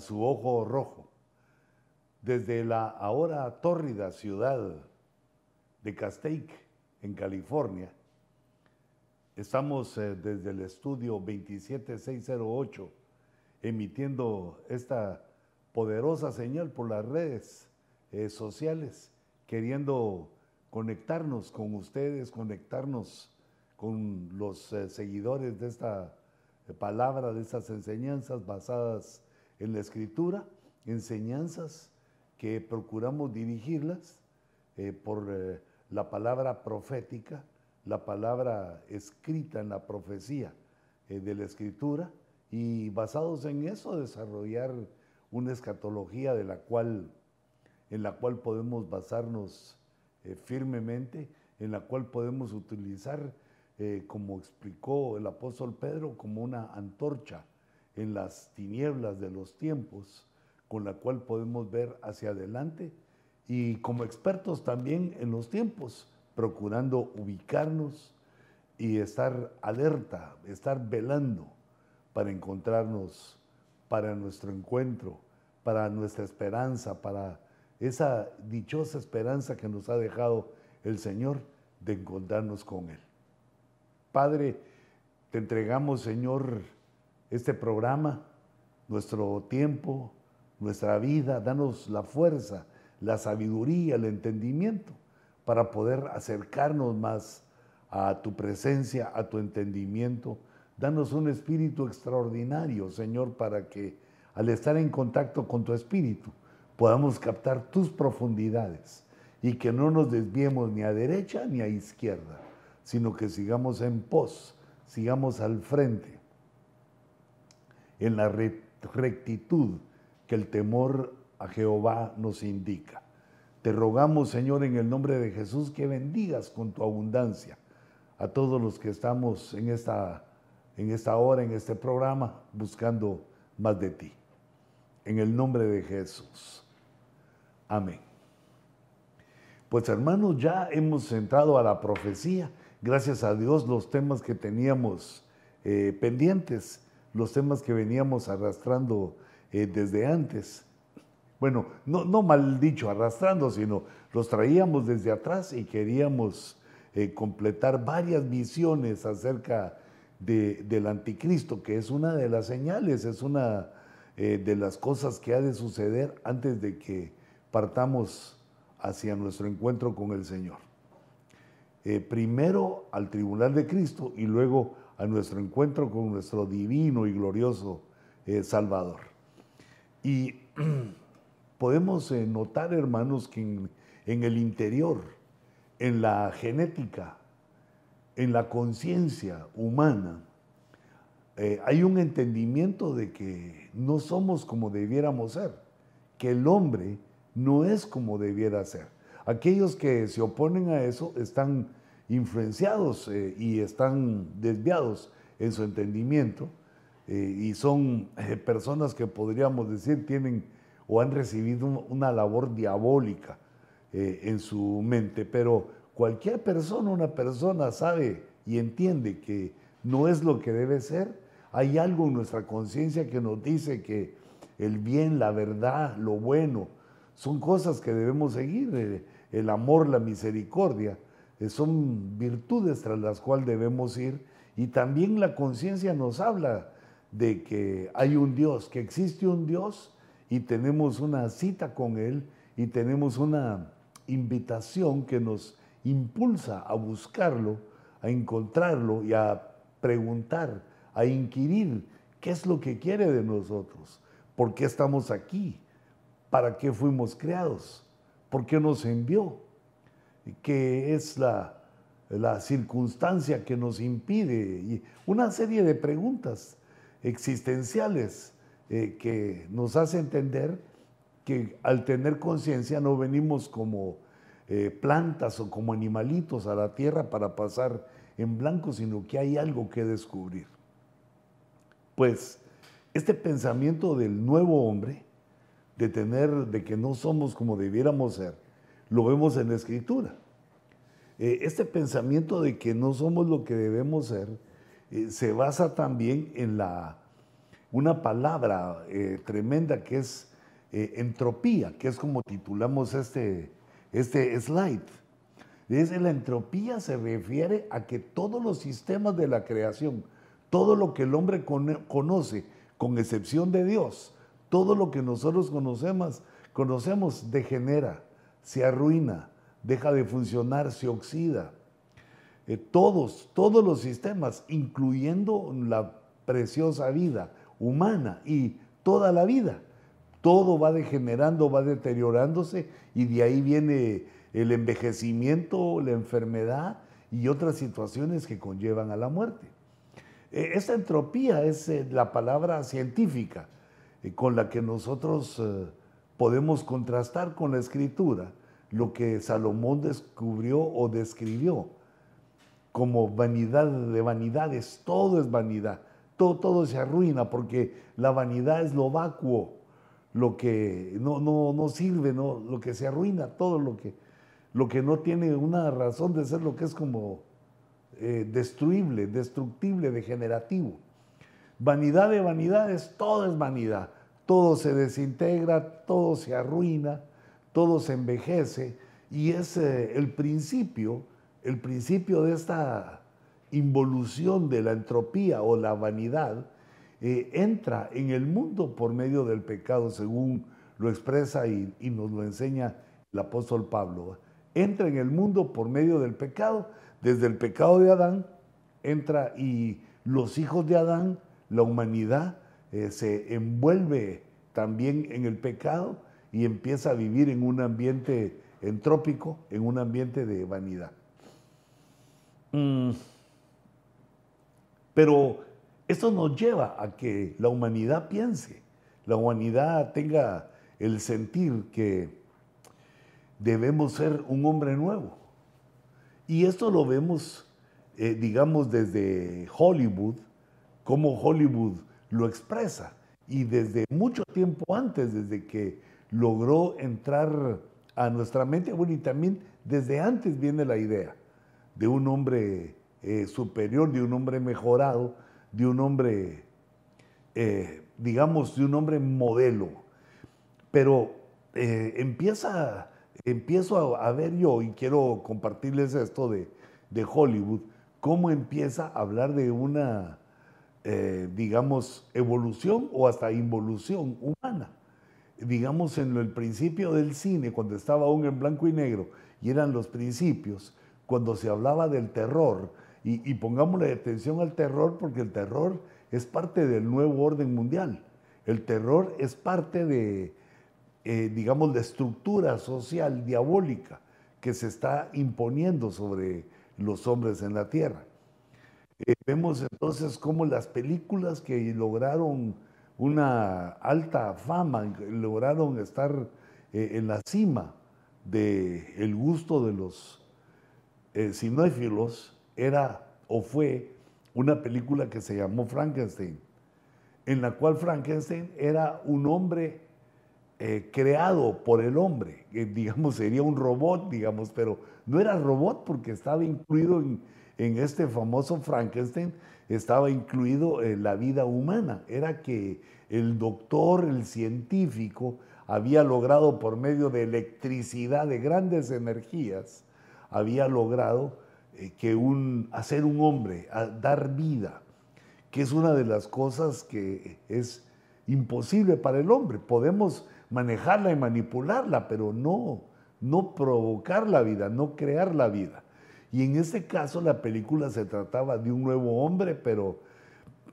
Su ojo rojo. Desde la ahora tórrida ciudad de Castaic, en California, estamos eh, desde el estudio 27608 emitiendo esta poderosa señal por las redes eh, sociales, queriendo conectarnos con ustedes, conectarnos con los eh, seguidores de esta palabra, de estas enseñanzas basadas en la escritura, enseñanzas que procuramos dirigirlas eh, por eh, la palabra profética, la palabra escrita en la profecía eh, de la escritura y basados en eso desarrollar una escatología de la cual, en la cual podemos basarnos firmemente, en la cual podemos utilizar como explicó el apóstol Pedro, como una antorcha en las tinieblas de los tiempos, con la cual podemos ver hacia adelante y como expertos también en los tiempos, procurando ubicarnos y estar alerta, estar velando para encontrarnos, para nuestro encuentro, para nuestra esperanza, para esa dichosa esperanza que nos ha dejado el Señor de encontrarnos con Él. Padre, te entregamos, Señor, este programa, nuestro tiempo, nuestra vida. Danos la fuerza, la sabiduría, el entendimiento para poder acercarnos más a tu presencia, a tu entendimiento. Danos un espíritu extraordinario, Señor, para que al estar en contacto con tu espíritu podamos captar tus profundidades y que no nos desviemos ni a derecha ni a izquierda sino que sigamos en pos, sigamos al frente, en la rectitud que el temor a Jehová nos indica. Te rogamos, Señor, en el nombre de Jesús, que bendigas con tu abundancia a todos los que estamos en esta, en esta hora, en este programa, buscando más de ti. En el nombre de Jesús. Amén. Pues hermanos, ya hemos entrado a la profecía gracias a Dios, los temas que teníamos eh, pendientes, los temas que veníamos arrastrando eh, desde antes. Bueno, no, mal dicho arrastrando, sino los traíamos desde atrás y queríamos eh, completar varias visiones acerca del anticristo, que es una de las señales, es una de las cosas que ha de suceder antes de que partamos hacia nuestro encuentro con el Señor. Eh, primero al tribunal de Cristo y luego a nuestro encuentro con nuestro divino y glorioso eh, Salvador. Y podemos eh, notar, hermanos, que en, el interior, en la genética, en la conciencia humana, hay un entendimiento de que no somos como debiéramos ser, que el hombre no es como debiera ser. Aquellos que se oponen a eso están influenciados eh, y están desviados en su entendimiento eh, y son eh, personas que podríamos decir tienen o han recibido una labor diabólica en su mente, pero cualquier persona, una persona sabe y entiende que no es lo que debe ser, hay algo en nuestra conciencia que nos dice que el bien, la verdad, lo bueno, son cosas que debemos seguir, el amor, la misericordia, son virtudes tras las cuales debemos ir. Y también la conciencia nos habla de que hay un Dios, que existe un Dios y tenemos una cita con Él y tenemos una invitación que nos impulsa a buscarlo, a encontrarlo y a preguntar, a inquirir qué es lo que quiere de nosotros, por qué estamos aquí, para qué fuimos creados, por qué nos envió que es la, circunstancia que nos impide, y una serie de preguntas existenciales eh, que nos hace entender que al tener conciencia no venimos como eh, plantas o como animalitos a la tierra para pasar en blanco, sino que hay algo que descubrir. Pues este pensamiento del nuevo hombre, de tener, de que no somos como debiéramos ser, lo vemos en la escritura. Eh, este pensamiento de que no somos lo que debemos ser eh, se basa también en la, una palabra eh, tremenda que es entropía, que es como titulamos este, este slide. Desde la entropía se refiere a que todos los sistemas de la creación, todo lo que el hombre conoce, con excepción de Dios, todo lo que nosotros conocemos, conocemos degenera, se arruina, deja de funcionar, se oxida. Eh, todos, todos los sistemas, incluyendo la preciosa vida humana y toda la vida, todo va degenerando, va deteriorándose y de ahí viene el envejecimiento, la enfermedad y otras situaciones que conllevan a la muerte. Eh, esta entropía es eh, la palabra científica con la que nosotros podemos contrastar con la escritura lo que Salomón descubrió o describió como vanidad de vanidades, todo es vanidad, todo, todo se arruina porque la vanidad es lo vacuo, lo que no, no, sirve, no, lo que se arruina, todo lo que, lo que no tiene una razón de ser, lo que es como eh, destruible, destructible, degenerativo. Vanidad de vanidades, todo es vanidad, todo se desintegra, todo se arruina, todo se envejece y es eh, el principio, el principio de esta involución de la entropía o la vanidad, eh, entra en el mundo por medio del pecado, según lo expresa y, nos lo enseña el apóstol Pablo. Entra en el mundo por medio del pecado, desde el pecado de Adán, entra y los hijos de Adán, la humanidad, eh, se envuelve también en el pecado y empieza a vivir en un ambiente entrópico, en un ambiente de vanidad. Mm. Pero esto nos lleva a que la humanidad piense, la humanidad tenga el sentir que debemos ser un hombre nuevo. Y esto lo vemos, eh, digamos, desde Hollywood, como Hollywood lo expresa. Y desde mucho tiempo antes, desde que logró entrar a nuestra mente. Bueno, y también desde antes viene la idea de un hombre eh, superior, de un hombre mejorado, de un hombre, eh, digamos, de un hombre modelo. Pero eh, empieza, empiezo a, ver yo, y quiero compartirles esto de, de Hollywood, cómo empieza a hablar de una, digamos, evolución o hasta involución humana digamos, en el principio del cine, cuando estaba aún en blanco y negro, y eran los principios, cuando se hablaba del terror, y, pongámosle atención al terror porque el terror es parte del nuevo orden mundial. El terror es parte de, eh, digamos, la estructura social diabólica que se está imponiendo sobre los hombres en la tierra. Eh, vemos entonces cómo las películas que lograron una alta fama, lograron estar eh, en la cima del el gusto de los eh, cinéfilos, era o fue una película que se llamó Frankenstein, en la cual Frankenstein era un hombre eh, creado por el hombre, digamos sería un robot, digamos, pero no era robot porque estaba incluido en, en este famoso Frankenstein, estaba incluido en la vida humana. Era que el doctor, el científico, había logrado por medio de electricidad, de grandes energías, había logrado eh, que un, hacer un hombre, dar vida, que es una de las cosas que es imposible para el hombre. Podemos manejarla y manipularla, pero no, no provocar la vida, no crear la vida. Y en este caso la película se trataba de un nuevo hombre, pero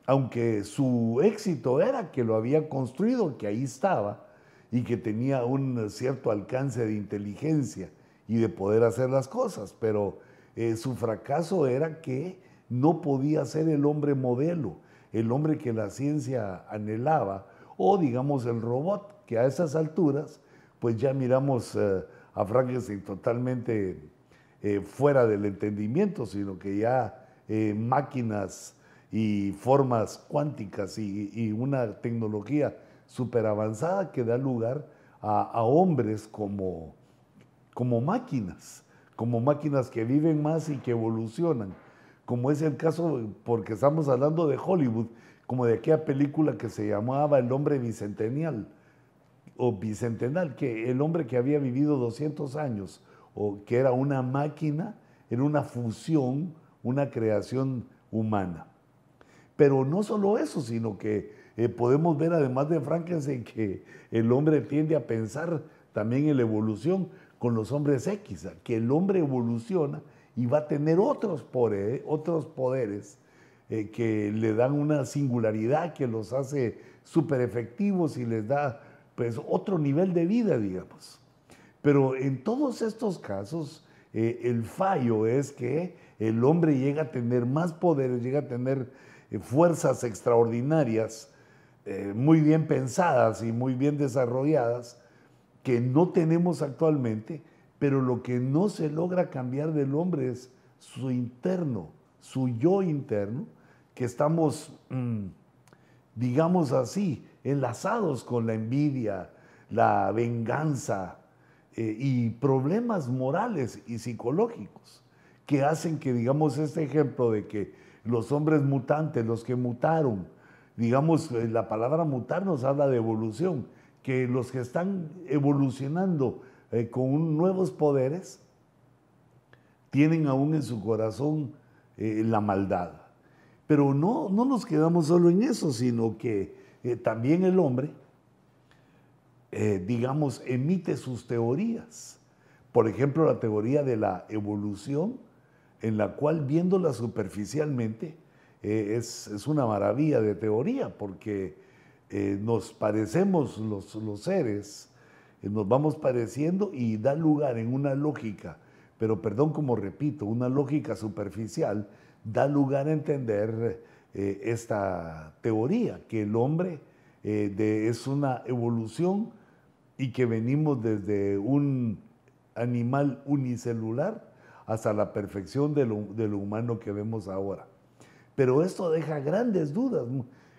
aunque su éxito era que lo había construido, que ahí estaba y que tenía un cierto alcance de inteligencia y de poder hacer las cosas, pero eh, su fracaso era que no podía ser el hombre modelo, el hombre que la ciencia anhelaba, o digamos el robot, que a esas alturas, pues ya miramos eh, a Frankenstein totalmente eh, fuera del entendimiento, sino que ya eh, máquinas y formas cuánticas y, una tecnología súper avanzada que da lugar a, hombres como, como máquinas, como máquinas que viven más y que evolucionan, como es el caso, porque estamos hablando de Hollywood, como de aquella película que se llamaba El hombre bicentennial, o bicentenal, que el hombre que había vivido 200 años, o que era una máquina, era una fusión, una creación humana. Pero no solo eso, sino que eh, podemos ver además de Frankenstein que el hombre tiende a pensar también en la evolución con los hombres X, que el hombre evoluciona y va a tener otros poderes, otros poderes eh, que le dan una singularidad que los hace súper efectivos y les da pues otro nivel de vida, digamos. Pero en todos estos casos, eh, el fallo es que el hombre llega a tener más poderes, llega a tener eh, fuerzas extraordinarias, eh, muy bien pensadas y muy bien desarrolladas, que no tenemos actualmente, pero lo que no se logra cambiar del hombre es su interno, su yo interno, que estamos, mm, digamos así, enlazados con la envidia, la venganza eh, y problemas morales y psicológicos que hacen que, digamos, este ejemplo de que los hombres mutantes, los que mutaron, digamos, eh, la palabra mutar nos habla de evolución, que los que están evolucionando eh, con nuevos poderes tienen aún en su corazón la maldad. Pero no, no nos quedamos solo en eso, sino que también el hombre, eh, digamos, emite sus teorías. Por ejemplo, la teoría de la evolución, en la cual viéndola superficialmente, eh, es, una maravilla de teoría, porque nos parecemos los, los seres, nos vamos pareciendo y da lugar en una lógica, pero perdón como repito, una lógica superficial, da lugar a entender eh, esta teoría, que el hombre eh, es una evolución y que venimos desde un animal unicelular hasta la perfección de lo, humano que vemos ahora. Pero esto deja grandes dudas.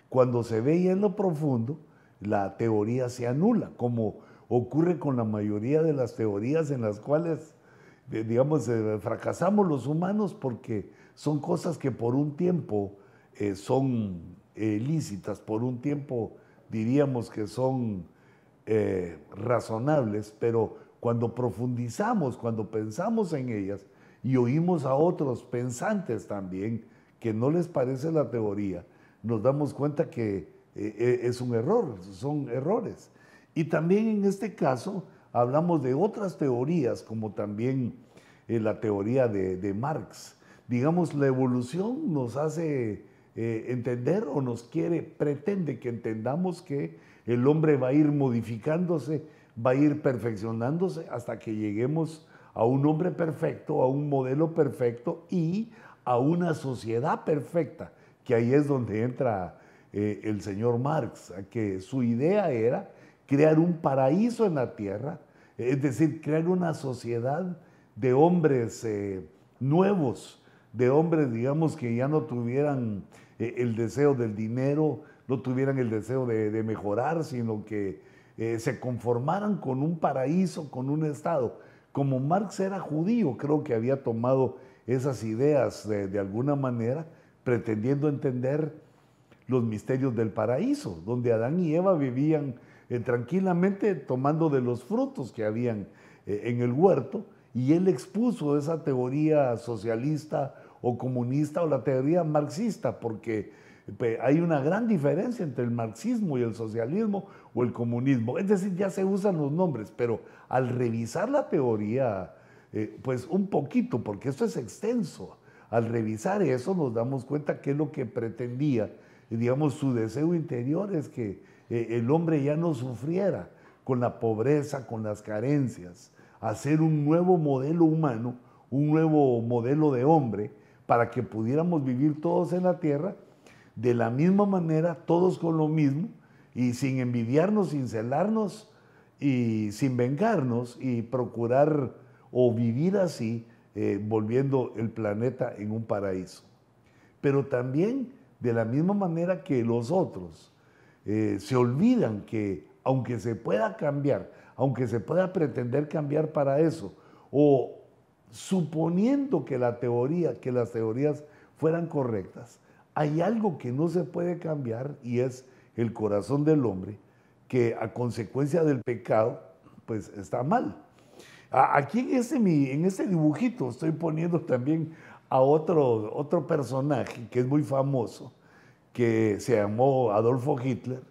Cuando se ve en lo profundo, la teoría se anula, como ocurre con la mayoría de las teorías en las cuales, eh, digamos, fracasamos los humanos porque son cosas que por un tiempo eh, son eh, lícitas, por un tiempo diríamos que son eh, razonables, pero cuando profundizamos, cuando pensamos en ellas y oímos a otros pensantes también que no les parece la teoría, nos damos cuenta que es un error, son errores. Y también en este caso hablamos de otras teorías, como también la teoría de Marx. Digamos, la evolución nos hace eh, entender o nos quiere, pretende que entendamos que el hombre va a ir modificándose, va a ir perfeccionándose hasta que lleguemos a un hombre perfecto, a un modelo perfecto y a una sociedad perfecta, que ahí es donde entra eh, el señor Marx, que su idea era crear un paraíso en la tierra, es decir, crear una sociedad de hombres eh, nuevos, de hombres, digamos, que ya no tuvieran eh, el deseo del dinero, no tuvieran el deseo de, mejorar, sino que eh, se conformaran con un paraíso, con un Estado. Como Marx era judío, creo que había tomado esas ideas de, alguna manera, pretendiendo entender los misterios del paraíso, donde Adán y Eva vivían eh, tranquilamente tomando de los frutos que habían en el huerto, y él expuso esa teoría socialista o comunista o la teoría marxista, porque hay una gran diferencia entre el marxismo y el socialismo o el comunismo. Es decir, ya se usan los nombres, pero al revisar la teoría, eh, pues un poquito, porque esto es extenso, al revisar eso nos damos cuenta que es lo que pretendía, digamos, su deseo interior es que eh, el hombre ya no sufriera con la pobreza, con las carencias, hacer un nuevo modelo humano, un nuevo modelo de hombre, para que pudiéramos vivir todos en la tierra de la misma manera, todos con lo mismo, y sin envidiarnos, sin celarnos y sin vengarnos y procurar o vivir así, eh, volviendo el planeta en un paraíso. Pero también de la misma manera que los otros eh, se olvidan que aunque se pueda cambiar, aunque se pueda pretender cambiar para eso, o suponiendo que la teoría, que las teorías fueran correctas, hay algo que no se puede cambiar y es el corazón del hombre, que a consecuencia del pecado, pues está mal. Aquí en este, en este dibujito estoy poniendo también a otro, otro personaje que es muy famoso, que se llamó Adolfo Hitler,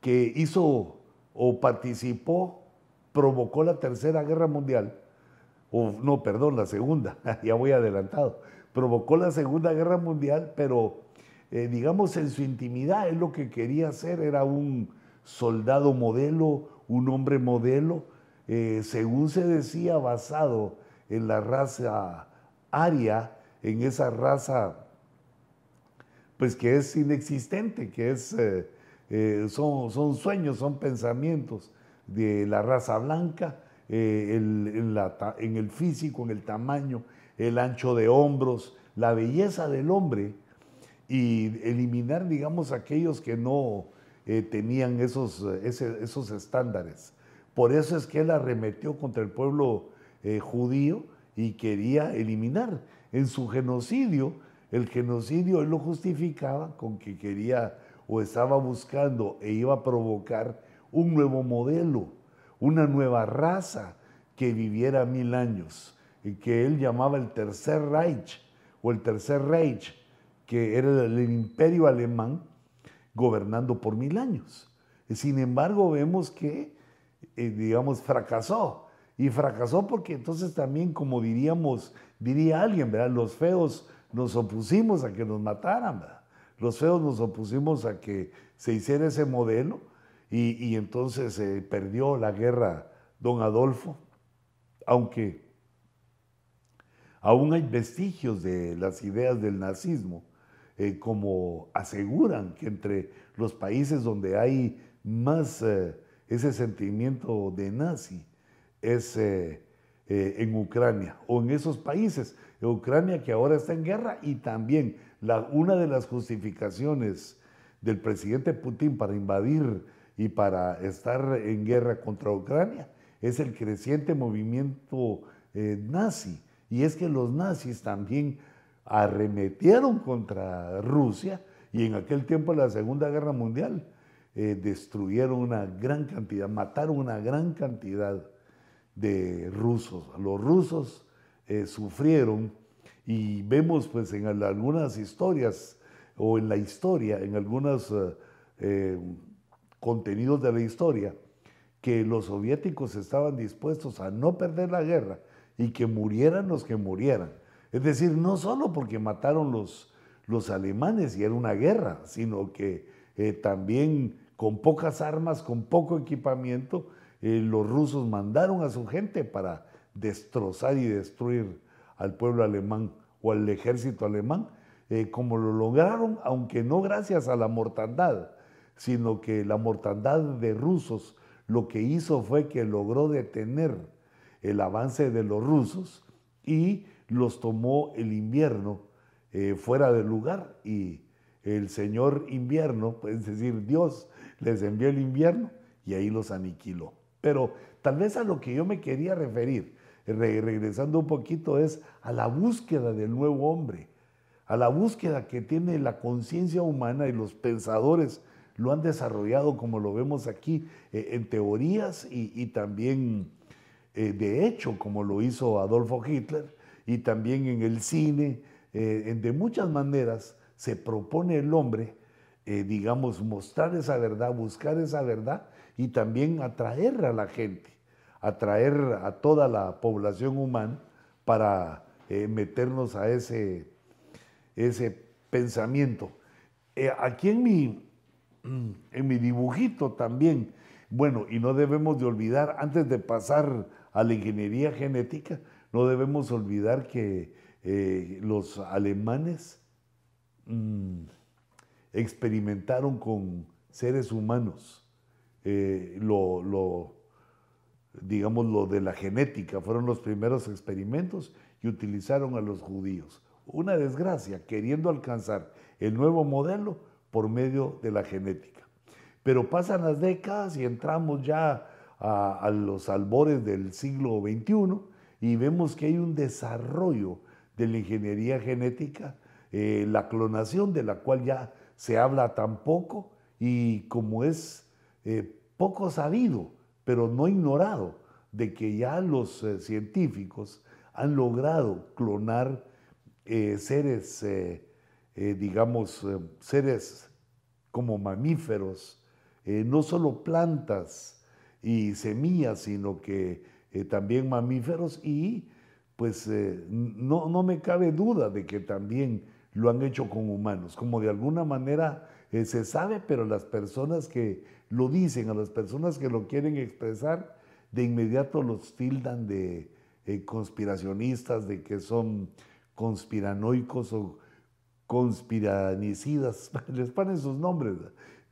que hizo o participó, provocó la Tercera Guerra Mundial, o no, perdón, la Segunda, ya voy adelantado, provocó la Segunda Guerra Mundial, pero eh, digamos en su intimidad, él lo que quería hacer era un soldado modelo, un hombre modelo, eh, según se decía, basado en la raza aria, en esa raza pues que es inexistente, que es, eh, son, son, sueños, son pensamientos de la raza blanca, en el físico, en el tamaño, el ancho de hombros, la belleza del hombre y eliminar, digamos, aquellos que no tenían esos, esos estándares. Por eso es que él arremetió contra el pueblo eh, judío y quería eliminar. En su genocidio, el genocidio él lo justificaba con que quería o estaba buscando e iba a provocar un nuevo modelo, una nueva raza que viviera mil años, y que él llamaba el Tercer Reich o el Tercer Reich, que era el imperio alemán gobernando por mil años. Sin embargo, vemos que eh, digamos, fracasó. Y fracasó porque entonces también, como diríamos, diría alguien, ¿verdad? Los feos nos opusimos a que nos mataran. Los feos nos opusimos a que se hiciera ese modelo y, entonces se perdió la guerra don Adolfo, aunque aún hay vestigios de las ideas del nazismo, eh, como aseguran que entre los países donde hay más... Eh, ese sentimiento de nazi es eh, en Ucrania o en esos países. Ucrania que ahora está en guerra y también una de las justificaciones del presidente Putin para invadir y para estar en guerra contra Ucrania es el creciente movimiento nazi. Y es que los nazis también arremetieron contra Rusia y en aquel tiempo de la Segunda Guerra Mundial eh, destruyeron una gran cantidad, mataron una gran cantidad de rusos. Los rusos eh, sufrieron y vemos pues en algunas historias o en la historia, en algunos eh, contenidos de la historia, que los soviéticos estaban dispuestos a no perder la guerra y que murieran los que murieran. Es decir, no solo porque mataron los, los alemanes y era una guerra, sino que también con pocas armas, con poco equipamiento, eh, los rusos mandaron a su gente para destrozar y destruir al pueblo alemán o al ejército alemán, eh, como lo lograron, aunque no gracias a la mortandad, sino que la mortandad de rusos lo que hizo fue que logró detener el avance de los rusos y los tomó el invierno eh, fuera del lugar y el señor invierno, es decir, Dios, les envió el invierno y ahí los aniquiló. Pero tal vez a lo que yo me quería referir, regresando un poquito, es a la búsqueda del nuevo hombre, a la búsqueda que tiene la conciencia humana y los pensadores lo han desarrollado, como lo vemos aquí, eh, en teorías y, también eh, de hecho, como lo hizo Adolfo Hitler, y también en el cine, eh, de muchas maneras se propone el hombre eh, digamos, mostrar esa verdad, buscar esa verdad y también atraer a la gente, atraer a toda la población humana para meternos a ese, ese pensamiento. Aquí en mi, en mi dibujito también, bueno, y no debemos de olvidar, antes de pasar a la ingeniería genética, no debemos olvidar que los alemanes mm, experimentaron con seres humanos. Eh, lo, digamos, lo de la genética, fueron los primeros experimentos y utilizaron a los judíos. Una desgracia, queriendo alcanzar el nuevo modelo por medio de la genética. Pero pasan las décadas y entramos ya a, los albores del siglo XXI y vemos que hay un desarrollo de la ingeniería genética eh, la clonación de la cual ya se habla tan poco y como es eh, poco sabido, pero no ignorado, de que ya los eh, científicos han logrado clonar seres, digamos, seres como mamíferos, no solo plantas y semillas, sino que también mamíferos. Y pues no, no me cabe duda de que también lo han hecho con humanos, como de alguna manera eh, se sabe, pero las personas que lo dicen, a las personas que lo quieren expresar, de inmediato los tildan de eh, conspiracionistas, de que son conspiranoicos o conspiranicidas, les ponen sus nombres,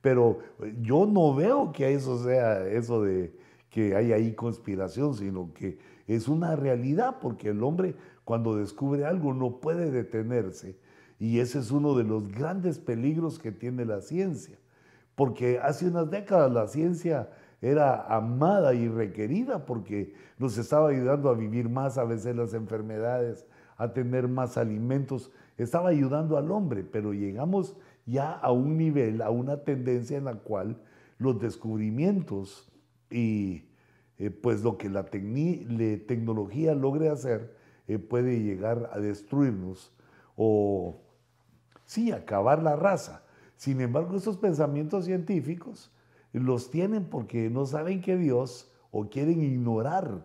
pero yo no veo que eso sea eso de que hay ahí conspiración, sino que es una realidad, porque el hombre cuando descubre algo no puede detenerse. Y ese es uno de los grandes peligros que tiene la ciencia, porque hace unas décadas la ciencia era amada y requerida porque nos estaba ayudando a vivir más, a veces las enfermedades, a tener más alimentos, estaba ayudando al hombre, pero llegamos ya a un nivel, a una tendencia en la cual los descubrimientos y eh, pues lo que la tecnología logre hacer eh, puede llegar a destruirnos o sí, acabar la raza. Sin embargo, esos pensamientos científicos los tienen porque no saben que Dios o quieren ignorar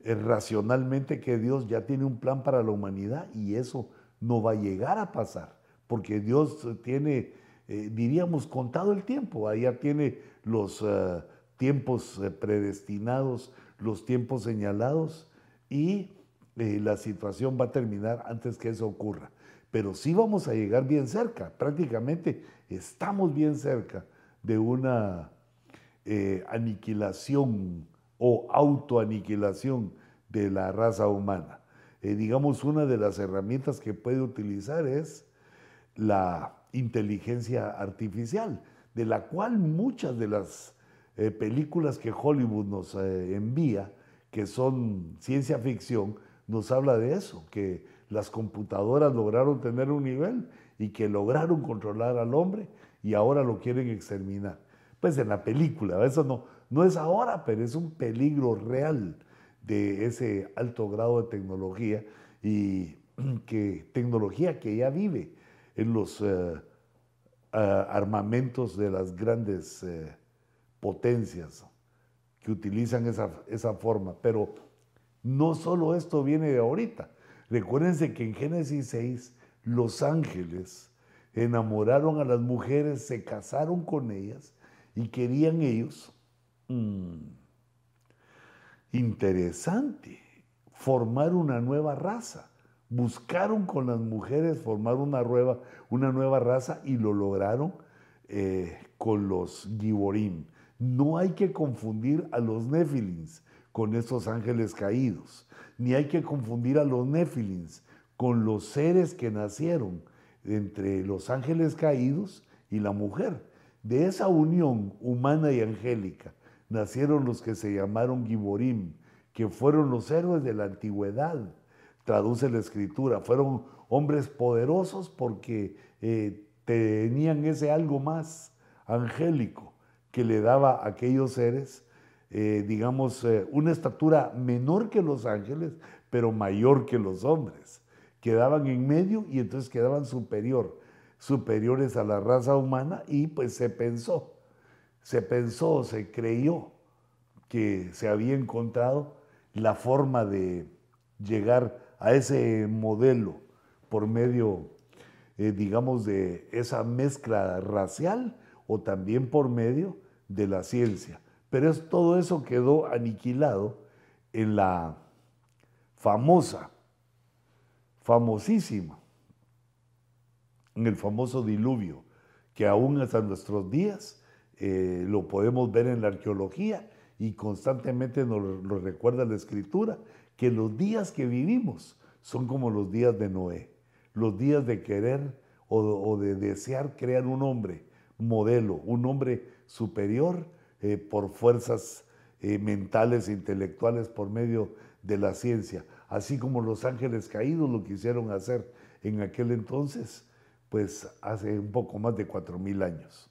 eh, racionalmente que Dios ya tiene un plan para la humanidad y eso no va a llegar a pasar, porque Dios tiene, eh, diríamos, contado el tiempo, allá tiene los eh, tiempos predestinados, los tiempos señalados y la situación va a terminar antes que eso ocurra pero sí vamos a llegar bien cerca, prácticamente estamos bien cerca de una eh, aniquilación o autoaniquilación de la raza humana. Eh, digamos, una de las herramientas que puede utilizar es la inteligencia artificial, de la cual muchas de las eh, películas que Hollywood nos envía, que son ciencia ficción, nos habla de eso, que las computadoras lograron tener un nivel y que lograron controlar al hombre y ahora lo quieren exterminar. Pues en la película, eso no, no es ahora, pero es un peligro real de ese alto grado de tecnología y que tecnología que ya vive en los eh, armamentos de las grandes eh, potencias que utilizan esa, esa forma. Pero no solo esto viene de ahorita, Recuérdense que en Génesis 6 los ángeles enamoraron a las mujeres, se casaron con ellas y querían ellos, mm, interesante, formar una nueva raza. Buscaron con las mujeres formar una nueva, raza y lo lograron eh, con los Giborim. No hay que confundir a los Nefilins con esos ángeles caídos ni hay que confundir a los nefilins con los seres que nacieron entre los ángeles caídos y la mujer. De esa unión humana y angélica nacieron los que se llamaron Giborim, que fueron los héroes de la antigüedad, traduce la escritura, fueron hombres poderosos porque eh, tenían ese algo más angélico que le daba a aquellos seres eh, digamos, eh, una estatura menor que los ángeles, pero mayor que los hombres. Quedaban en medio y entonces quedaban superior, superiores a la raza humana y pues se pensó, se pensó, se creyó que se había encontrado la forma de llegar a ese modelo por medio, eh, digamos, de esa mezcla racial o también por medio de la ciencia. Pero es, todo eso quedó aniquilado en la famosa, famosísima, en el famoso diluvio, que aún hasta nuestros días eh, lo podemos ver en la arqueología y constantemente nos lo recuerda la escritura, que los días que vivimos son como los días de Noé, los días de querer o, de desear crear un hombre modelo, un hombre superior eh, por fuerzas eh, mentales e intelectuales por medio de la ciencia, así como los ángeles caídos lo quisieron hacer en aquel entonces, pues hace un poco más de cuatro mil años.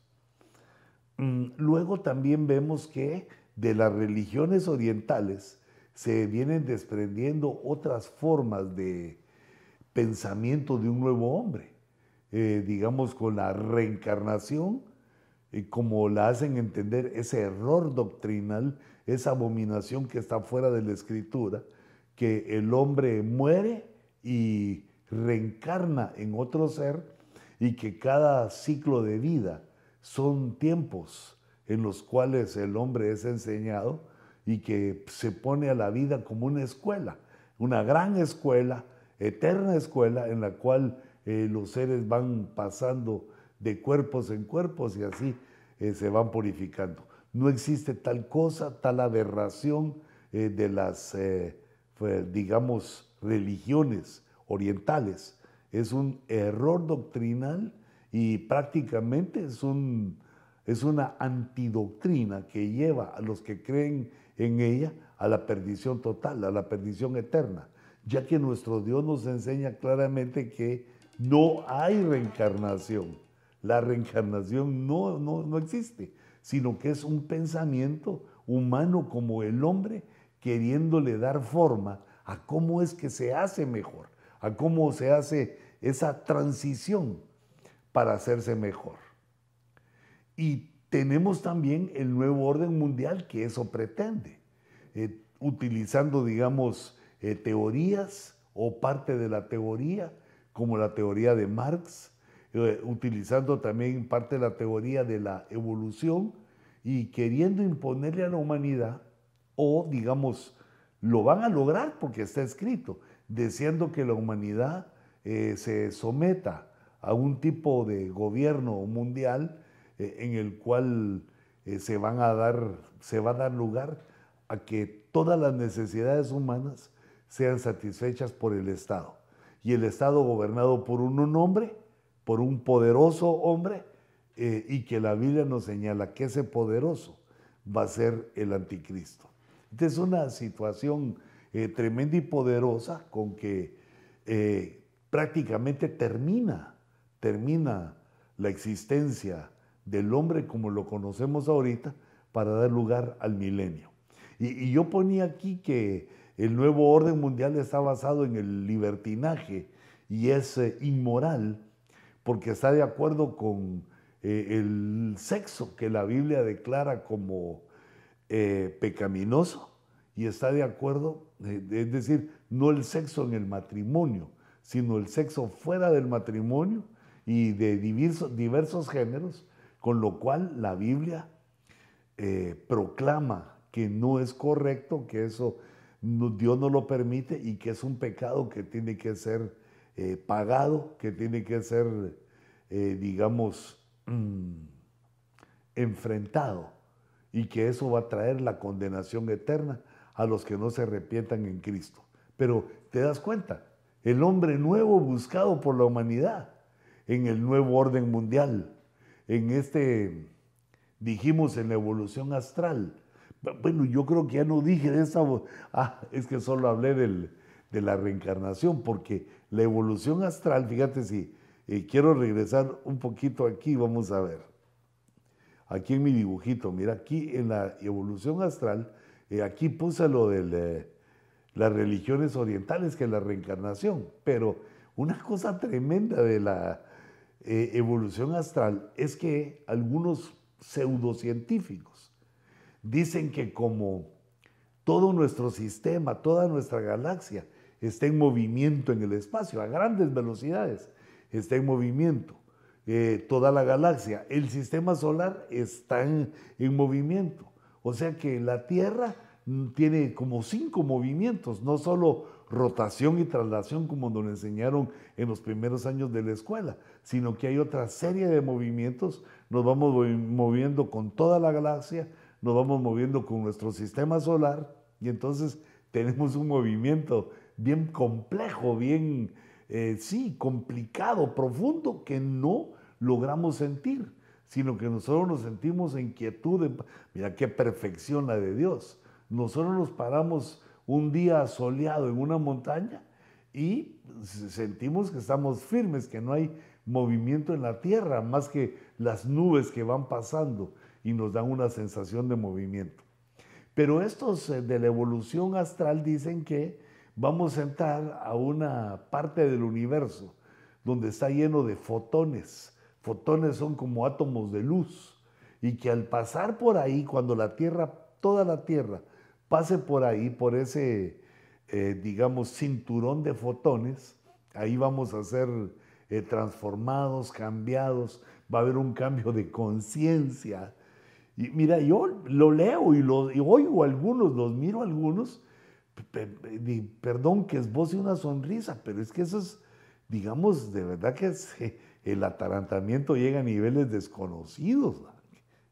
Mm, luego también vemos que de las religiones orientales se vienen desprendiendo otras formas de pensamiento de un nuevo hombre, eh, digamos con la reencarnación, eh, como la hacen entender ese error doctrinal, esa abominación que está fuera de la escritura, que el hombre muere y reencarna en otro ser y que cada ciclo de vida son tiempos en los cuales el hombre es enseñado y que se pone a la vida como una escuela, una gran escuela, eterna escuela en la cual eh, los seres van pasando de cuerpos en cuerpos y así eh, se van purificando. No existe tal cosa, tal aberración eh, de las digamos, religiones orientales. Es un error doctrinal y prácticamente es, un, es una antidoctrina que lleva a los que creen en ella a la perdición total, a la perdición eterna, ya que nuestro Dios nos enseña claramente que no hay reencarnación. La reencarnación no, no, no existe, sino que es un pensamiento humano como el hombre queriéndole dar forma a cómo es que se hace mejor, a cómo se hace esa transición para hacerse mejor. Y tenemos también el nuevo orden mundial que eso pretende, eh, utilizando, digamos, eh, teorías o parte de la teoría, como la teoría de Marx, eh, utilizando también parte de la teoría de la evolución y queriendo imponerle a la humanidad o digamos, lo van a lograr porque está escrito, deseando que la humanidad se someta a un tipo de gobierno mundial eh, en el cual eh, se, van a dar, se va a dar lugar a que todas las necesidades humanas sean satisfechas por el Estado. Y el Estado gobernado por un hombre, por un poderoso hombre, y que la Biblia nos señala que ese poderoso va a ser el anticristo. Esta es una situación eh, tremenda y poderosa con que eh, prácticamente termina, termina la existencia del hombre como lo conocemos ahorita para dar lugar al milenio. Y, yo ponía aquí que el nuevo orden mundial está basado en el libertinaje y es eh, inmoral porque está de acuerdo con el sexo que la Biblia declara como eh, pecaminoso y está de acuerdo, eh, es decir, no el sexo en el matrimonio, sino el sexo fuera del matrimonio y de diversos géneros, con lo cual la Biblia eh, proclama que no es correcto, que eso Dios no lo permite y que es un pecado que tiene que ser pagado, que tiene que ser, digamos, mm, enfrentado y que eso va a traer la condenación eterna a los que no se arrepientan en Cristo. Pero te das cuenta, el hombre nuevo buscado por la humanidad en el nuevo orden mundial, en este, dijimos, en la evolución astral. Bueno, yo creo que ya no dije de esa, ah, es que solo hablé de la reencarnación, porque la evolución astral, fíjate si eh, quiero regresar un poquito aquí, vamos a ver aquí en mi dibujito, mira, aquí en la evolución astral, eh, aquí puse lo de eh, las religiones orientales, que es la reencarnación, pero una cosa tremenda de la eh, evolución astral es que algunos pseudocientíficos dicen que como todo nuestro sistema, toda nuestra galaxia está en movimiento en el espacio, a grandes velocidades, está en movimiento. Eh, toda la galaxia. El sistema solar está en, movimiento. O sea que la Tierra mm, tiene como cinco movimientos, no solo rotación y traslación como nos enseñaron en los primeros años de la escuela, sino que hay otra serie de movimientos. Nos vamos moviendo con toda la galaxia, nos vamos moviendo con nuestro sistema solar y entonces tenemos un movimiento bien complejo, bien, eh, sí, complicado, profundo, que no logramos sentir, sino que nosotros nos sentimos en quietud. mira qué perfección la de Dios. Nosotros nos paramos un día soleado en una montaña y sentimos que estamos firmes, que no hay movimiento en la tierra, más que las nubes que van pasando y nos dan una sensación de movimiento. Pero estos eh, de la evolución astral dicen que vamos a entrar a una parte del universo donde está lleno de fotones. Fotones son como átomos de luz y que al pasar por ahí, cuando la Tierra, toda la Tierra, pase por ahí, por ese, eh, digamos, cinturón de fotones, ahí vamos a ser eh, transformados, cambiados, va a haber un cambio de conciencia. Y mira, yo lo leo y, lo, y oigo algunos, los miro algunos, perdón que es voz y una sonrisa, pero es que eso es, digamos, de verdad que el atarantamiento llega a niveles desconocidos.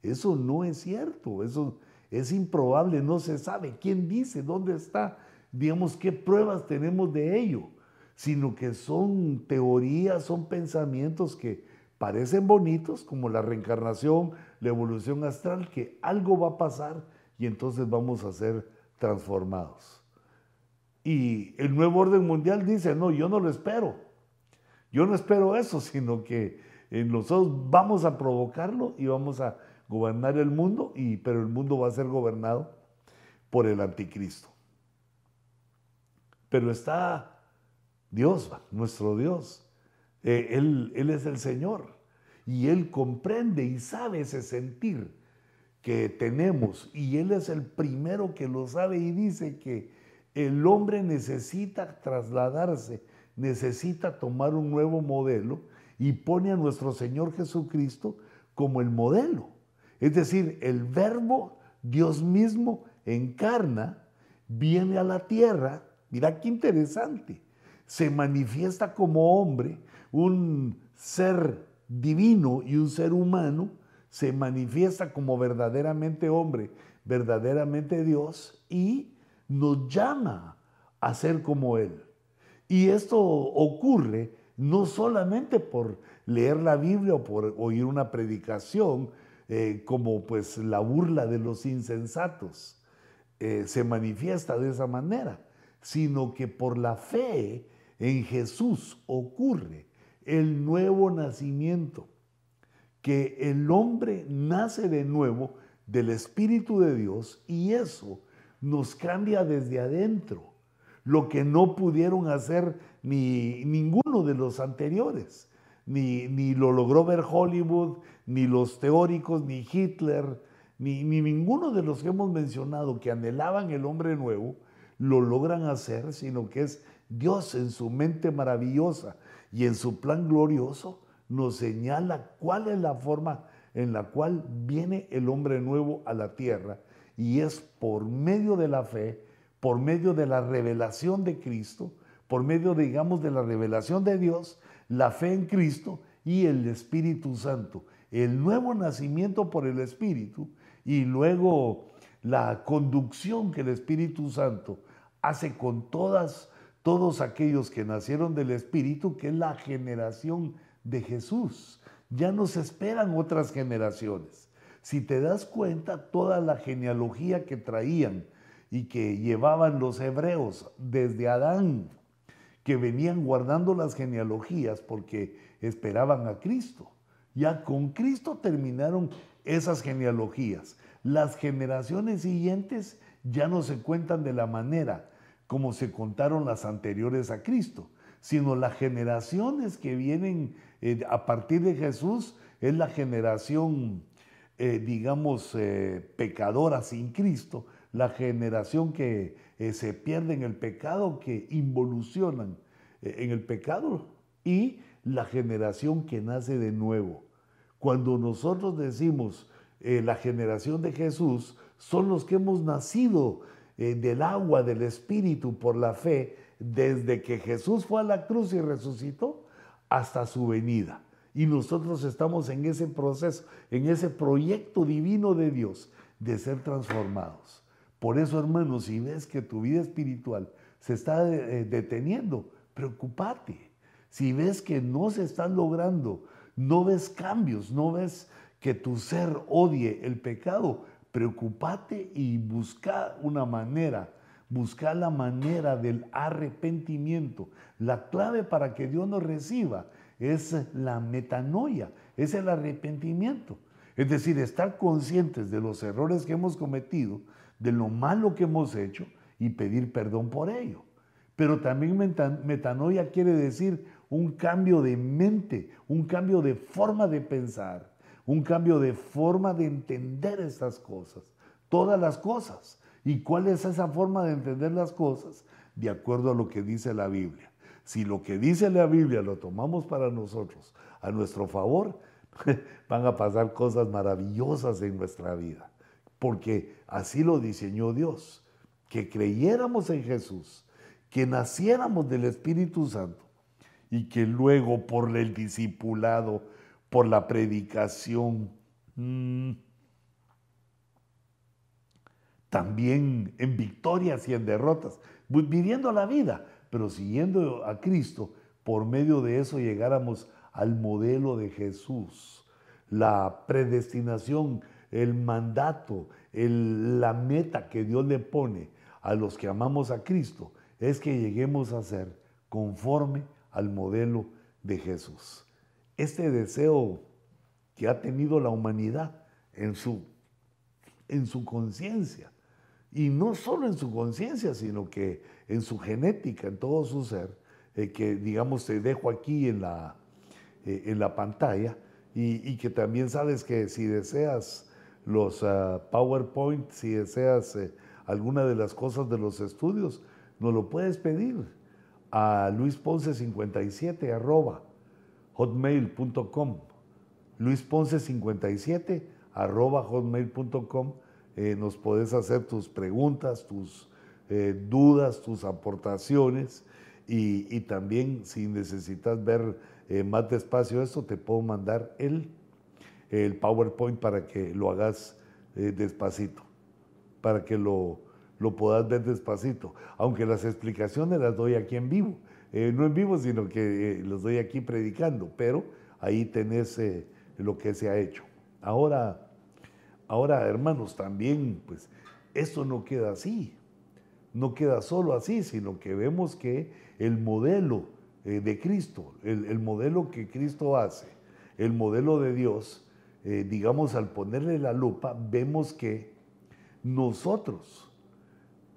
Eso no es cierto, eso es improbable, no se sabe quién dice, dónde está, digamos, qué pruebas tenemos de ello, sino que son teorías, son pensamientos que parecen bonitos, como la reencarnación, la evolución astral, que algo va a pasar y entonces vamos a ser transformados. Y el nuevo orden mundial dice, no, yo no lo espero. Yo no espero eso, sino que nosotros vamos a provocarlo y vamos a gobernar el mundo, y, pero el mundo va a ser gobernado por el anticristo. Pero está Dios, nuestro Dios. Eh, él, él es el Señor y Él comprende y sabe ese sentir que tenemos y Él es el primero que lo sabe y dice que el hombre necesita trasladarse, necesita tomar un nuevo modelo y pone a nuestro Señor Jesucristo como el modelo. Es decir, el verbo, Dios mismo, encarna, viene a la tierra, mira qué interesante, se manifiesta como hombre, un ser divino y un ser humano, se manifiesta como verdaderamente hombre, verdaderamente Dios y nos llama a ser como Él. Y esto ocurre no solamente por leer la Biblia o por oír una predicación, eh, como pues la burla de los insensatos eh, se manifiesta de esa manera, sino que por la fe en Jesús ocurre el nuevo nacimiento, que el hombre nace de nuevo del Espíritu de Dios y eso nos cambia desde adentro, lo que no pudieron hacer ni ninguno de los anteriores, ni, ni lo logró ver Hollywood, ni los teóricos, ni Hitler, ni, ni ninguno de los que hemos mencionado que anhelaban el hombre nuevo, lo logran hacer, sino que es Dios en su mente maravillosa y en su plan glorioso nos señala cuál es la forma en la cual viene el hombre nuevo a la tierra y es por medio de la fe, por medio de la revelación de Cristo, por medio, digamos, de la revelación de Dios, la fe en Cristo y el Espíritu Santo el nuevo nacimiento por el Espíritu y luego la conducción que el Espíritu Santo hace con todas, todos aquellos que nacieron del Espíritu, que es la generación de Jesús. Ya nos esperan otras generaciones. Si te das cuenta, toda la genealogía que traían y que llevaban los hebreos desde Adán, que venían guardando las genealogías porque esperaban a Cristo. Ya con Cristo terminaron esas genealogías. Las generaciones siguientes ya no se cuentan de la manera como se contaron las anteriores a Cristo, sino las generaciones que vienen eh, a partir de Jesús es la generación, eh, digamos, eh, pecadora sin Cristo, la generación que se pierde en el pecado, que involucionan en el pecado y la generación que nace de nuevo. Cuando nosotros decimos eh, la generación de Jesús, son los que hemos nacido eh, del agua, del Espíritu, por la fe, desde que Jesús fue a la cruz y resucitó hasta su venida. Y nosotros estamos en ese proceso, en ese proyecto divino de Dios de ser transformados. Por eso, hermanos, si ves que tu vida espiritual se está eh, deteniendo, preocúpate. Si ves que no se están logrando no ves cambios, no ves que tu ser odie el pecado, preocúpate y busca una manera, buscar la manera del arrepentimiento. La clave para que Dios nos reciba es la metanoia, es el arrepentimiento. Es decir, estar conscientes de los errores que hemos cometido, de lo malo que hemos hecho y pedir perdón por ello. Pero también metanoia quiere decir un cambio de mente, un cambio de forma de pensar, un cambio de forma de entender estas cosas, todas las cosas. ¿Y cuál es esa forma de entender las cosas? De acuerdo a lo que dice la Biblia. Si lo que dice la Biblia lo tomamos para nosotros, a nuestro favor, van a pasar cosas maravillosas en nuestra vida. Porque así lo diseñó Dios, que creyéramos en Jesús, que naciéramos del Espíritu Santo y que luego por el discipulado, por la predicación, mm, también en victorias y en derrotas, viviendo la vida, pero siguiendo a Cristo, por medio de eso llegáramos al modelo de Jesús. La predestinación, el mandato, la meta que Dios le pone a los que amamos a Cristo es que lleguemos a ser conforme al modelo de Jesús. Este deseo que ha tenido la humanidad en su, en su conciencia, y no solo en su conciencia, sino que en su genética, en todo su ser, eh, que digamos te dejo aquí en la, eh, en la pantalla, y, que también sabes que si deseas los ah, PowerPoint, si deseas eh, alguna de las cosas de los estudios, nos lo puedes pedir a luisponce57 arroba hotmail.com. luisponce57 arroba hotmail.com. Eh, nos puedes hacer tus preguntas, tus eh, dudas, tus aportaciones y, también si necesitas ver más despacio esto, te puedo mandar el, el PowerPoint para que lo hagas despacito, para que lo, lo puedas ver despacito, aunque las explicaciones las doy aquí en vivo, eh, no en vivo, sino que eh, los doy aquí predicando, pero ahí tenés eh, lo que se ha hecho. Ahora, ahora, hermanos, también, pues, esto no queda así, no queda solo así, sino que vemos que el modelo de Cristo, el, el, modelo que Cristo hace, el modelo de Dios, digamos, al ponerle la lupa, vemos que nosotros,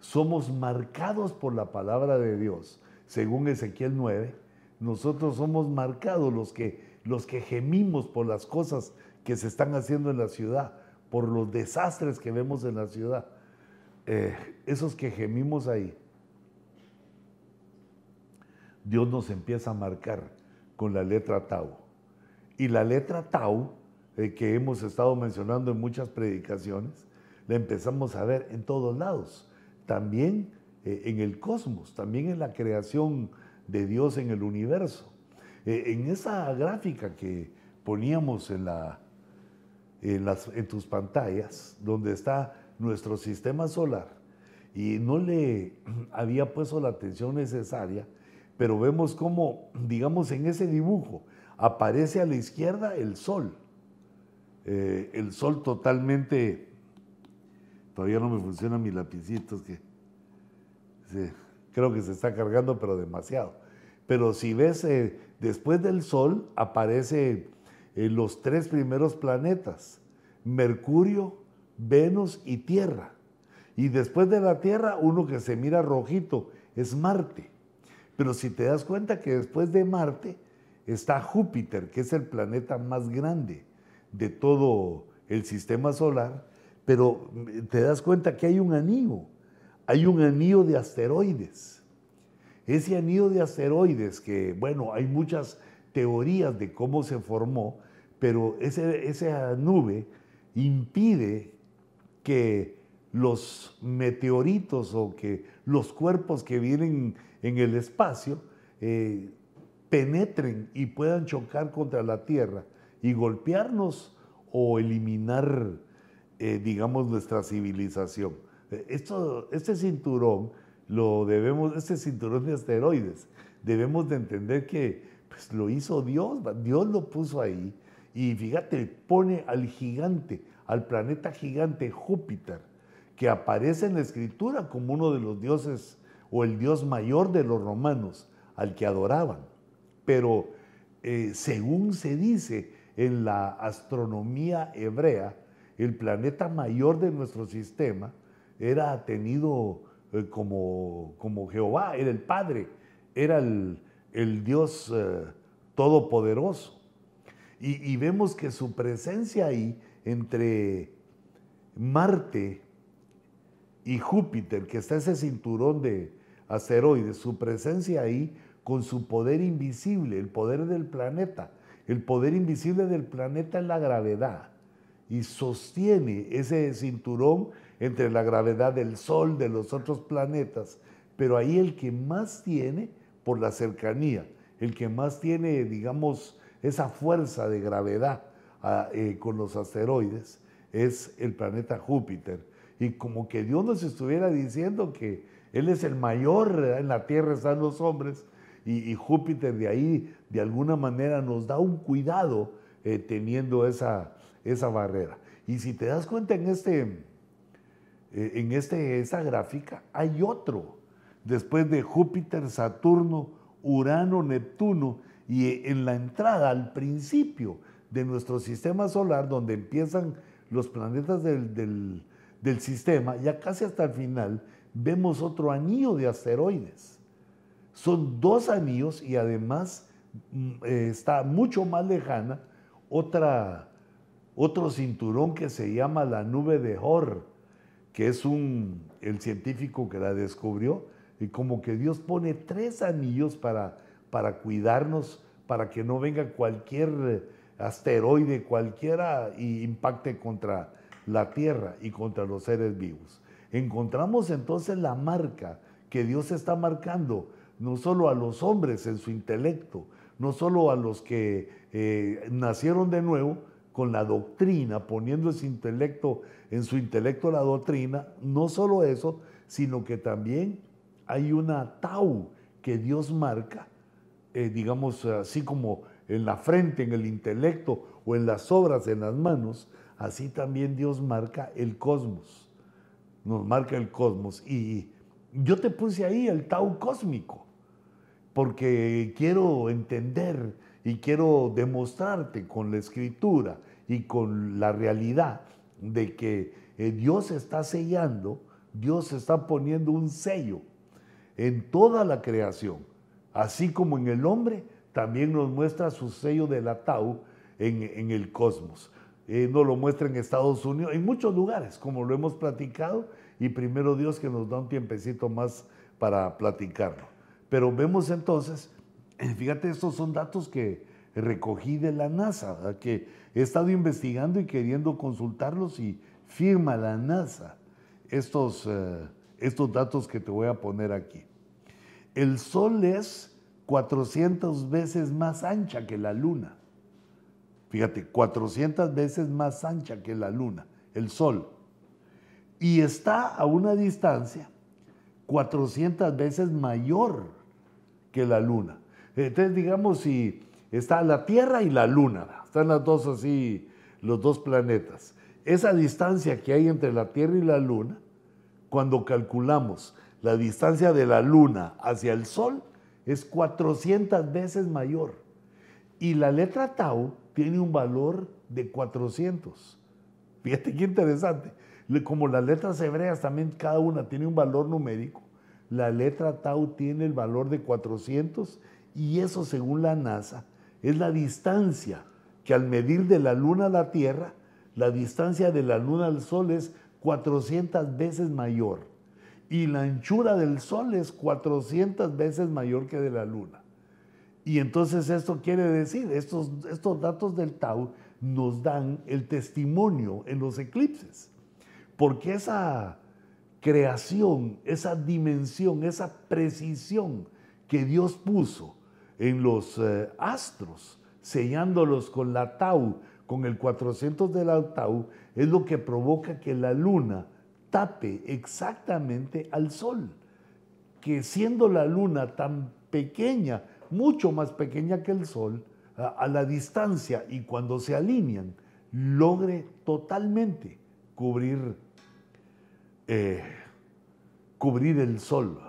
somos marcados por la palabra de Dios. Según Ezequiel 9, nosotros somos marcados los que, los que gemimos por las cosas que se están haciendo en la ciudad, por los desastres que vemos en la ciudad. Eh, esos que gemimos ahí, Dios nos empieza a marcar con la letra Tau. Y la letra Tau, eh, que hemos estado mencionando en muchas predicaciones, la empezamos a ver en todos lados también eh, en el cosmos, también en la creación de Dios en el universo. Eh, en esa gráfica que poníamos en, la, en, las, en tus pantallas, donde está nuestro sistema solar, y no le había puesto la atención necesaria, pero vemos cómo, digamos, en ese dibujo aparece a la izquierda el Sol, eh, el Sol totalmente Todavía no me funcionan mis lapicitos que creo que se está cargando, pero demasiado. Pero si ves, eh, después del Sol aparecen eh, los tres primeros planetas, Mercurio, Venus y Tierra. Y después de la Tierra, uno que se mira rojito es Marte. Pero si te das cuenta que después de Marte está Júpiter, que es el planeta más grande de todo el sistema solar, pero te das cuenta que hay un anillo, hay un anillo de asteroides. Ese anillo de asteroides que, bueno, hay muchas teorías de cómo se formó, pero esa nube impide que los meteoritos o que los cuerpos que vienen en el espacio eh, penetren y puedan chocar contra la Tierra y golpearnos o eliminar eh, digamos, nuestra civilización. Esto, este cinturón lo debemos, este cinturón de asteroides, debemos de entender que pues, lo hizo Dios, Dios lo puso ahí y fíjate, pone al gigante, al planeta gigante Júpiter, que aparece en la escritura como uno de los dioses o el dios mayor de los romanos al que adoraban. Pero eh, según se dice en la astronomía hebrea, el planeta mayor de nuestro sistema era tenido eh, como, como, Jehová, era el Padre, era el, Dios eh, todopoderoso. Y, y, vemos que su presencia ahí entre Marte y Júpiter, que está ese cinturón de asteroides, su presencia ahí con su poder invisible, el poder del planeta. El poder invisible del planeta es la gravedad y sostiene ese cinturón entre la gravedad del Sol, de los otros planetas, pero ahí el que más tiene, por la cercanía, el que más tiene, digamos, esa fuerza de gravedad ah, eh, con los asteroides, es el planeta Júpiter. Y como que Dios nos estuviera diciendo que Él es el mayor, en la Tierra están los hombres, y, Júpiter de ahí, de alguna manera, nos da un cuidado eh, teniendo esa, esa barrera. Y si te das cuenta en, este, eh, en este, esta gráfica, hay otro. Después de Júpiter, Saturno, Urano, Neptuno, y en la entrada, al principio de nuestro sistema solar, donde empiezan los planetas del, sistema, ya casi hasta el final, vemos otro anillo de asteroides. Son dos anillos y además eh, está mucho más lejana otra, otro cinturón que se llama la nube de Hor, que es un, el científico que la descubrió, y como que Dios pone tres anillos para, para cuidarnos, para que no venga cualquier asteroide cualquiera y impacte contra la Tierra y contra los seres vivos. Encontramos entonces la marca que Dios está marcando, no solo a los hombres en su intelecto, no solo a los que eh, nacieron de nuevo con la doctrina, poniendo ese intelecto en su intelecto la doctrina, no solo eso, sino que también hay una tau que Dios marca, eh, digamos así como en la frente, en el intelecto o en las obras, en las manos, así también Dios marca el cosmos. Nos marca el cosmos. Y yo te puse ahí el Tau cósmico, porque quiero entender y quiero demostrarte con la escritura y con la realidad de que eh, Dios está sellando, Dios está poniendo un sello en toda la creación, así como en el hombre, también nos muestra su sello de la Tau en, el cosmos. Eh, nos lo muestra en Estados Unidos, en muchos lugares, como lo hemos platicado, y primero Dios que nos da un tiempecito más para platicarlo. Pero vemos entonces, eh, fíjate, estos son datos que recogí de la NASA, que he estado investigando y queriendo consultarlos y firma la NASA estos, eh, estos datos que te voy a poner aquí. El Sol es 400 veces más ancha que la luna. Fíjate, 400 veces más ancha que la luna, el sol. Y está a una distancia 400 veces mayor la luna. Entonces, digamos, si está la Tierra y la Luna, están las dos así, los dos planetas. Esa distancia que hay entre la Tierra y la Luna, cuando calculamos la distancia de la Luna hacia el Sol, es 400 veces mayor. Y la letra tau tiene un valor de 400. Fíjate qué interesante. Como las letras hebreas también cada una tiene un valor numérico, la letra tau tiene el valor de 400 y eso según la NASA es la distancia que al medir de la luna a la Tierra, la distancia de la luna al Sol es 400 veces mayor y la anchura del Sol es 400 veces mayor que de la Luna. Y entonces esto quiere decir, estos, estos datos del Tau nos dan el testimonio en los eclipses, porque esa creación, esa dimensión, esa precisión que Dios puso en los eh, astros, sellándolos con la Tau, con el 400 de la Tau, es lo que provoca que la luna tape exactamente al Sol, que siendo la luna tan pequeña, mucho más pequeña que el Sol, a, la distancia y cuando se alinean, logre totalmente cubrir, eh, cubrir el sol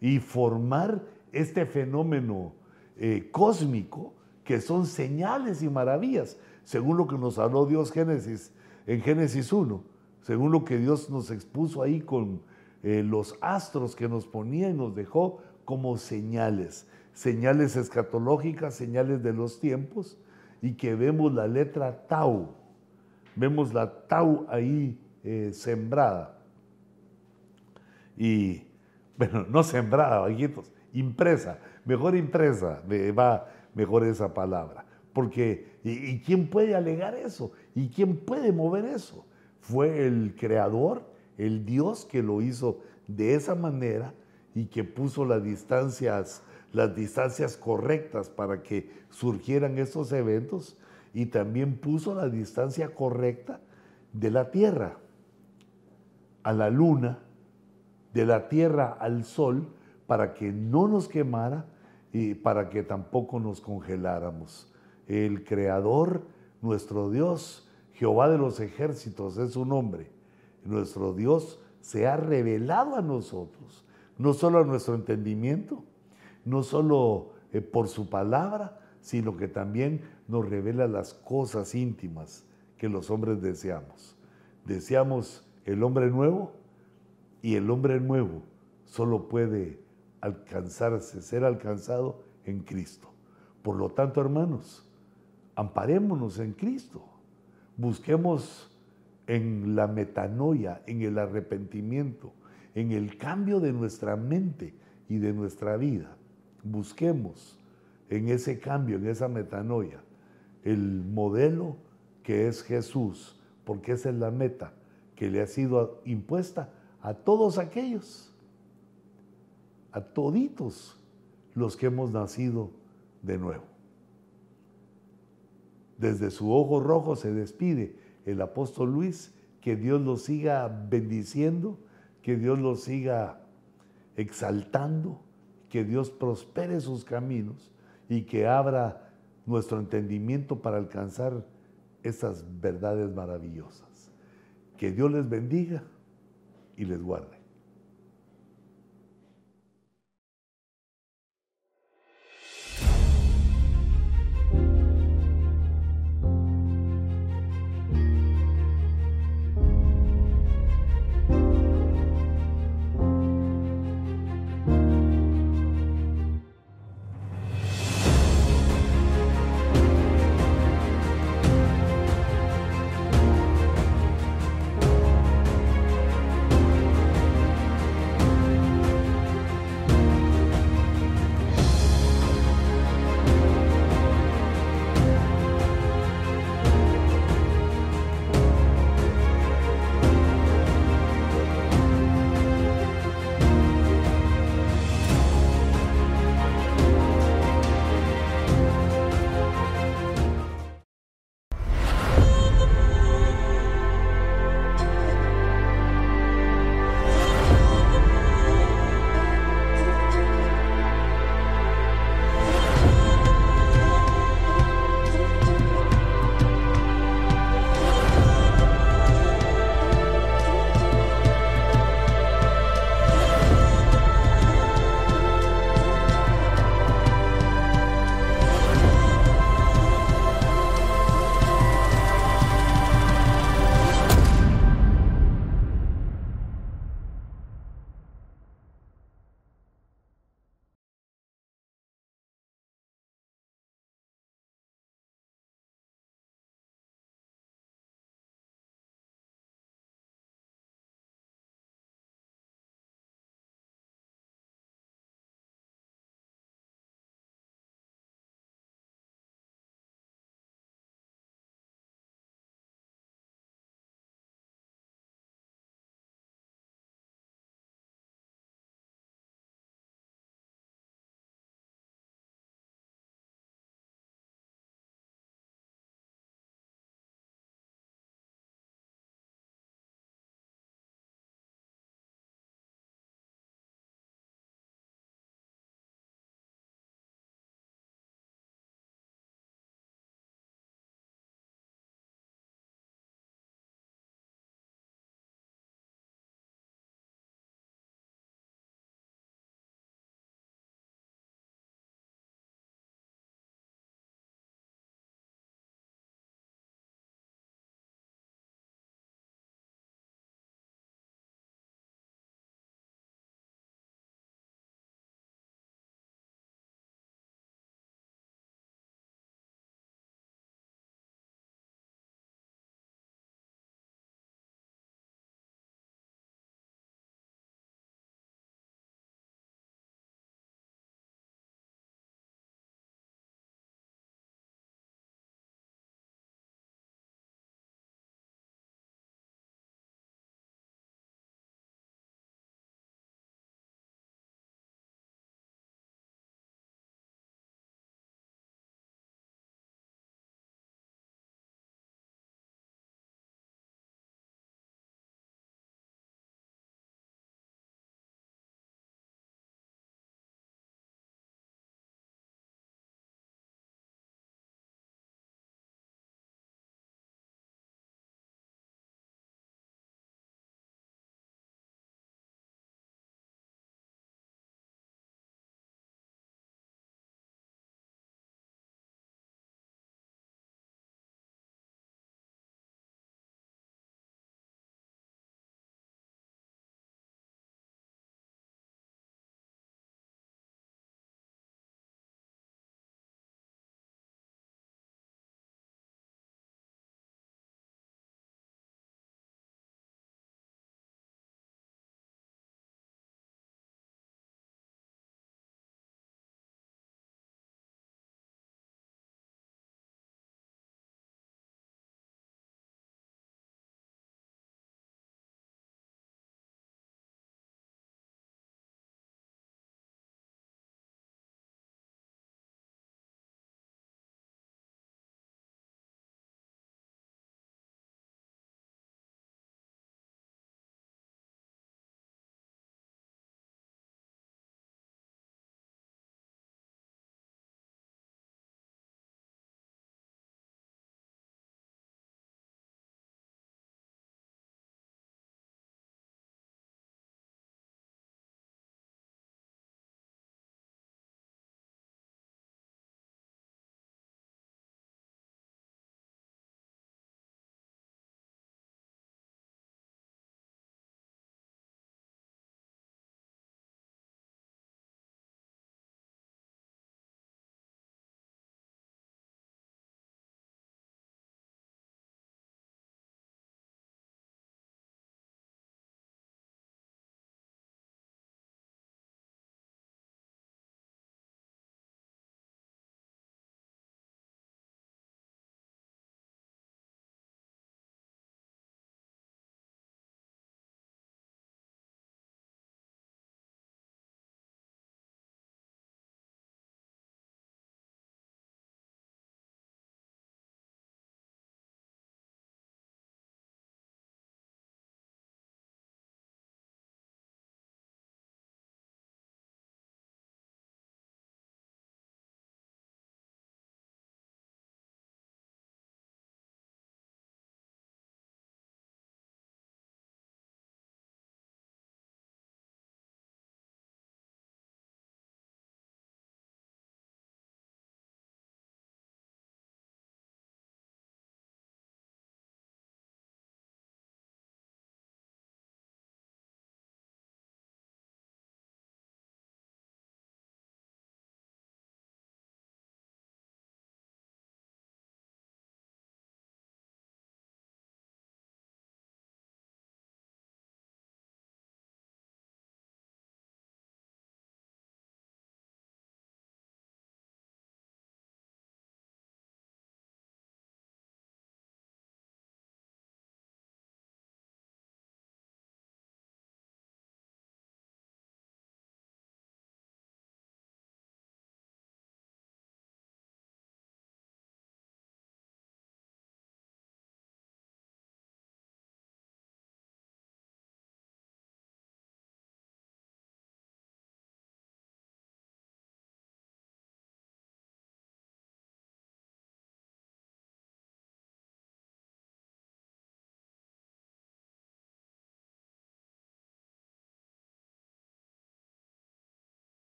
y formar este fenómeno eh, cósmico que son señales y maravillas, según lo que nos habló Dios Génesis, en Génesis 1, según lo que Dios nos expuso ahí con eh, los astros que nos ponía y nos dejó como señales, señales escatológicas, señales de los tiempos, y que vemos la letra Tau, vemos la Tau ahí sembrada. Y, bueno, no sembrada, bajitos, impresa, mejor impresa, va mejor esa palabra. Porque, ¿y, quién puede alegar eso? ¿Y quién puede mover eso? Fue el creador, el Dios que lo hizo de esa manera y que puso las distancias, las distancias correctas para que surgieran estos eventos y también puso la distancia correcta de la Tierra a la Luna, de la Tierra al Sol, para que no nos quemara y para que tampoco nos congeláramos. El Creador, nuestro Dios, Jehová de los ejércitos es su nombre. Nuestro Dios se ha revelado a nosotros, no solo a nuestro entendimiento, no solo eh, por su palabra, sino que también nos revela las cosas íntimas que los hombres deseamos. Deseamos el hombre nuevo y el hombre nuevo solo puede alcanzarse, ser alcanzado en Cristo. Por lo tanto, hermanos, amparémonos en Cristo. Busquemos en la metanoia, en el arrepentimiento, en el cambio de nuestra mente y de nuestra vida. Busquemos en ese cambio, en esa metanoia, el modelo que es Jesús, porque esa es la meta que le ha sido impuesta a todos aquellos, a toditos los que hemos nacido de nuevo. Desde su ojo rojo se despide el apóstol Luis, que Dios lo siga bendiciendo, que Dios lo siga exaltando, que Dios prospere sus caminos y que abra nuestro entendimiento para alcanzar esas verdades maravillosas. Que Dios les bendiga y les guarde.